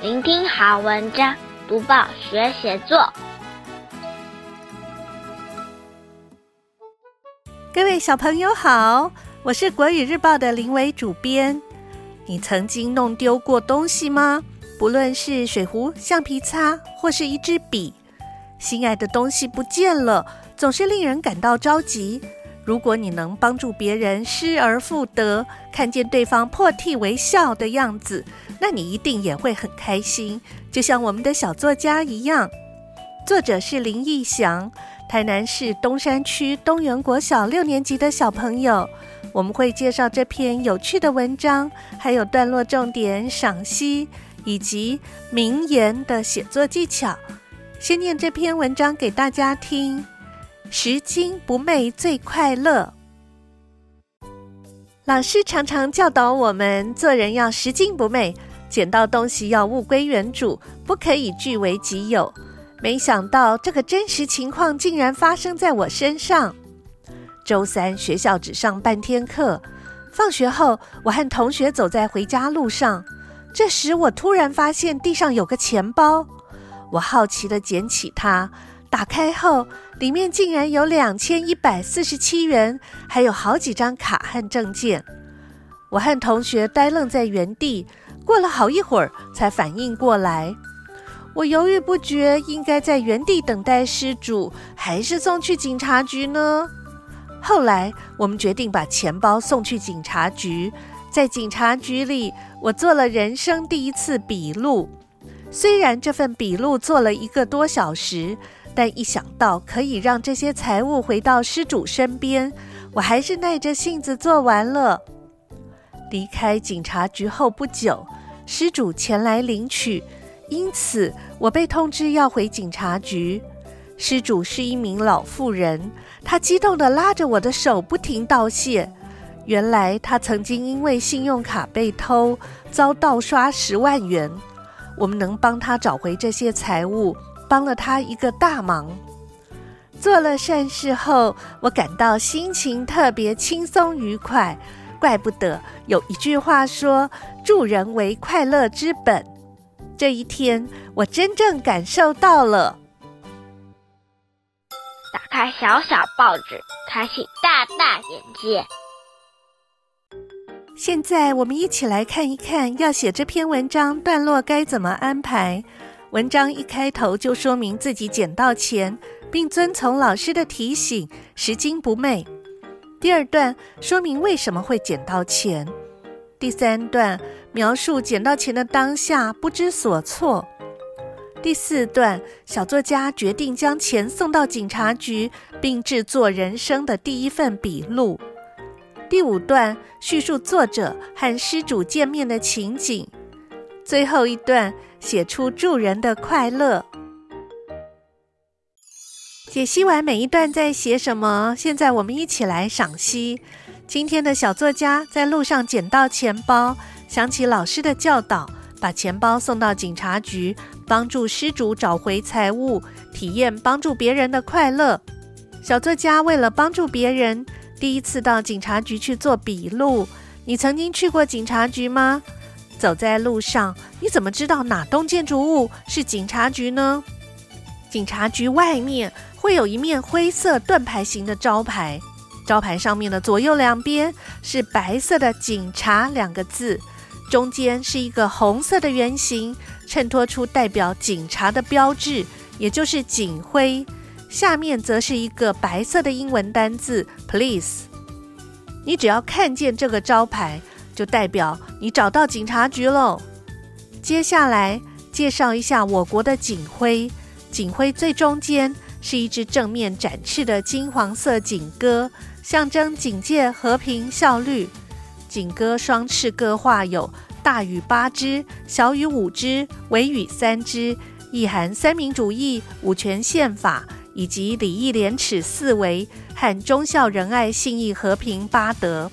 聆听好文章，读报学写作。各位小朋友好，我是国语日报的林伟主编。你曾经弄丢过东西吗？不论是水壶、橡皮擦，或是一支笔，心爱的东西不见了，总是令人感到着急。如果你能帮助别人失而复得，看见对方破涕为笑的样子，那你一定也会很开心。就像我们的小作家一样，作者是林义祥，台南市东山区东园国小六年级的小朋友。我们会介绍这篇有趣的文章，还有段落重点赏析以及名言的写作技巧。先念这篇文章给大家听。拾金不昧最快乐。老师常常教导我们做人要拾金不昧，捡到东西要物归原主，不可以据为己有。没想到这个真实情况竟然发生在我身上。周三学校只上半天课，放学后我和同学走在回家路上，这时我突然发现地上有个钱包，我好奇地捡起它。打开后，里面竟然有两千一百四十七元，还有好几张卡和证件。我和同学呆愣在原地，过了好一会儿才反应过来。我犹豫不决，应该在原地等待失主，还是送去警察局呢？后来，我们决定把钱包送去警察局。在警察局里，我做了人生第一次笔录。虽然这份笔录做了一个多小时。但一想到可以让这些财物回到失主身边，我还是耐着性子做完了。离开警察局后不久，失主前来领取，因此我被通知要回警察局。失主是一名老妇人，她激动地拉着我的手，不停道谢。原来她曾经因为信用卡被偷，遭盗刷十万元。我们能帮她找回这些财物。帮了她一个大忙，做了善事后，我感到心情特别轻松愉快。怪不得有一句话说：“助人为快乐之本。”这一天，我真正感受到了。打开小小报纸，开启大大眼界。现在，我们一起来看一看，要写这篇文章段落该怎么安排。文章一开头就说明自己捡到钱，并遵从老师的提醒，拾金不昧。第二段说明为什么会捡到钱。第三段描述捡到钱的当下不知所措。第四段小作家决定将钱送到警察局，并制作人生的第一份笔录。第五段叙述作者和失主见面的情景。最后一段写出助人的快乐。解析完每一段在写什么，现在我们一起来赏析。今天的小作家在路上捡到钱包，想起老师的教导，把钱包送到警察局，帮助失主找回财物，体验帮助别人的快乐。小作家为了帮助别人，第一次到警察局去做笔录。你曾经去过警察局吗？走在路上，你怎么知道哪栋建筑物是警察局呢？警察局外面会有一面灰色盾牌形的招牌，招牌上面的左右两边是白色的“警察”两个字，中间是一个红色的圆形，衬托出代表警察的标志，也就是警徽。下面则是一个白色的英文单字 “police”。你只要看见这个招牌，就代表你找到警察局喽。接下来介绍一下我国的警徽。警徽最中间是一只正面展翅的金黄色警鸽，象征警戒、和平、效率。警鸽双翅各画有大羽八只、小羽五只、尾羽三只，意含三民主义、五权宪法以及礼义廉耻四维和忠孝仁爱信义和平八德。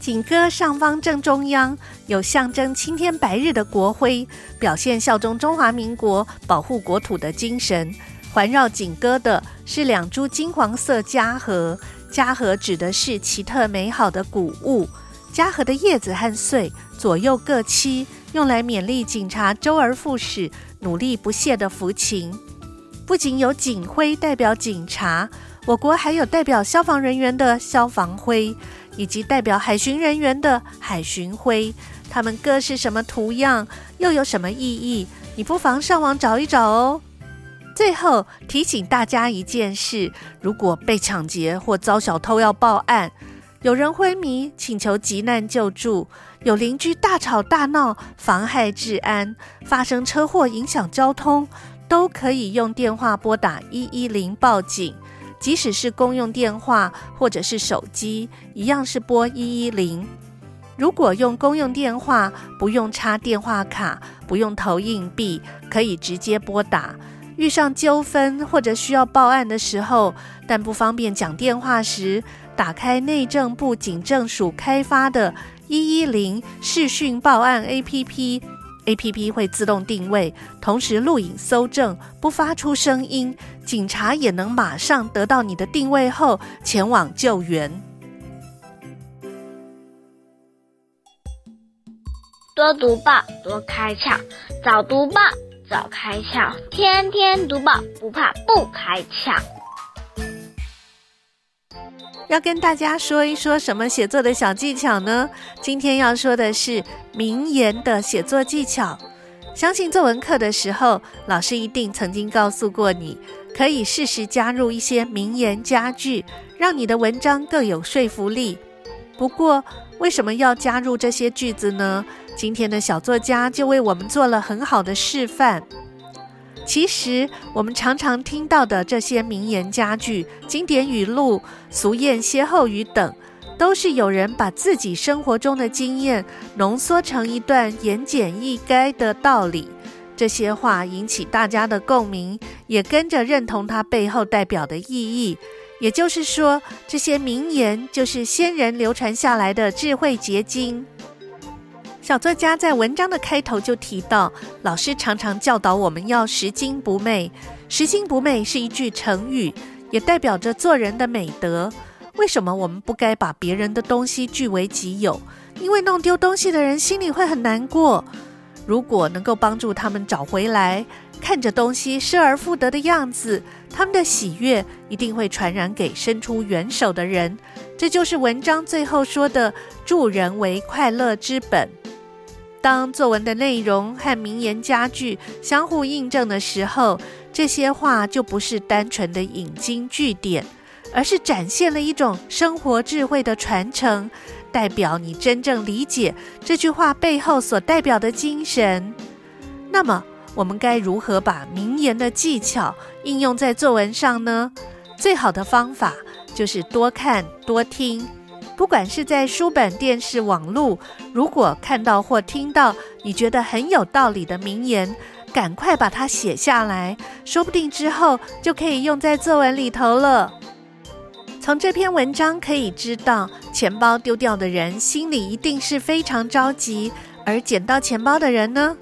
警鸽上方正中央有象征青天白日的国徽，表现效忠中华民国、保护国土的精神。环绕警歌的是两株金黄色家禾，家禾指的是奇特美好的谷物。嘉禾的叶子和穗左右各七，用来勉励警察周而复始、努力不懈的福情。不仅有警徽代表警察，我国还有代表消防人员的消防徽，以及代表海巡人员的海巡徽。它们各是什么图样，又有什么意义？你不妨上网找一找哦。最后提醒大家一件事：如果被抢劫或遭小偷要报案，有人昏迷请求急难救助，有邻居大吵大闹妨害治安，发生车祸影响交通，都可以用电话拨打一一零报警。即使是公用电话或者是手机，一样是拨一一零。如果用公用电话，不用插电话卡，不用投硬币，可以直接拨打。遇上纠纷或者需要报案的时候，但不方便讲电话时，打开内政部警政署开发的一一零视讯报案 APP，APP 会自动定位，同时录影搜证，不发出声音，警察也能马上得到你的定位后前往救援。多读报，多开窍；早读报。早开窍，天天读报，不怕不开窍。要跟大家说一说什么写作的小技巧呢？今天要说的是名言的写作技巧。相信作文课的时候，老师一定曾经告诉过你，可以适时加入一些名言佳句，让你的文章更有说服力。不过，为什么要加入这些句子呢？今天的小作家就为我们做了很好的示范。其实，我们常常听到的这些名言佳句、经典语录、俗谚歇后语等，都是有人把自己生活中的经验浓缩成一段言简意赅的道理。这些话引起大家的共鸣，也跟着认同它背后代表的意义。也就是说，这些名言就是先人流传下来的智慧结晶。小作家在文章的开头就提到，老师常常教导我们要拾金不昧。拾金不昧是一句成语，也代表着做人的美德。为什么我们不该把别人的东西据为己有？因为弄丢东西的人心里会很难过。如果能够帮助他们找回来，看着东西失而复得的样子，他们的喜悦一定会传染给伸出援手的人。这就是文章最后说的：“助人为快乐之本。”当作文的内容和名言佳句相互印证的时候，这些话就不是单纯的引经据典，而是展现了一种生活智慧的传承，代表你真正理解这句话背后所代表的精神。那么，我们该如何把名言的技巧应用在作文上呢？最好的方法就是多看多听。不管是在书本、电视、网络，如果看到或听到你觉得很有道理的名言，赶快把它写下来，说不定之后就可以用在作文里头了。从这篇文章可以知道，钱包丢掉的人心里一定是非常着急，而捡到钱包的人呢？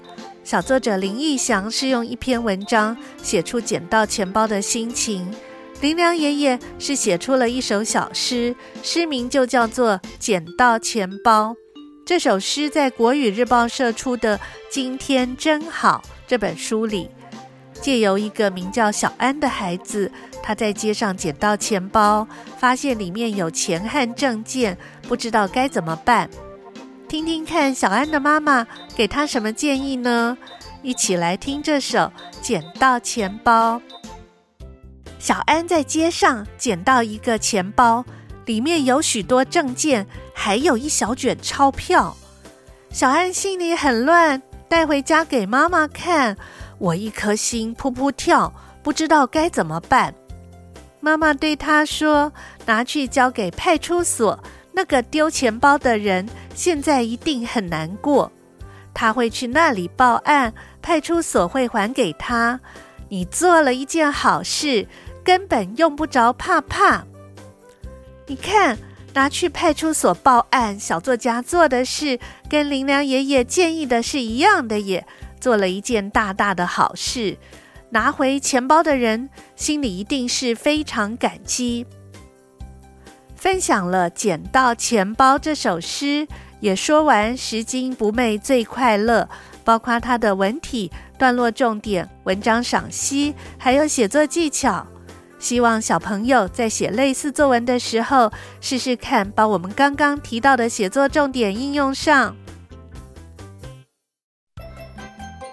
小作者林义祥是用一篇文章写出捡到钱包的心情。林良爷爷是写出了一首小诗，诗名就叫做《捡到钱包》。这首诗在国语日报社出的《今天真好》这本书里，借由一个名叫小安的孩子，他在街上捡到钱包，发现里面有钱和证件，不知道该怎么办。听听看，小安的妈妈给他什么建议呢？一起来听这首《捡到钱包》。小安在街上捡到一个钱包，里面有许多证件，还有一小卷钞票。小安心里很乱，带回家给妈妈看，我一颗心扑扑跳，不知道该怎么办。妈妈对他说：“拿去交给派出所，那个丢钱包的人现在一定很难过，他会去那里报案，派出所会还给他。你做了一件好事。”根本用不着怕怕。你看，拿去派出所报案，小作家做的事跟林良爷爷建议的是一样的，也做了一件大大的好事。拿回钱包的人心里一定是非常感激。分享了《捡到钱包》这首诗，也说完拾金不昧最快乐，包括它的文体、段落重点、文章赏析，还有写作技巧。希望小朋友在写类似作文的时候，试试看把我们刚刚提到的写作重点应用上。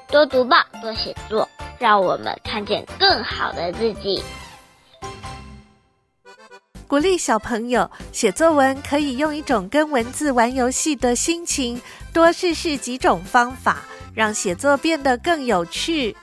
多读报，多写作，让我们看见更好的自己。鼓励小朋友写作文，可以用一种跟文字玩游戏的心情，多试试几种方法，让写作变得更有趣。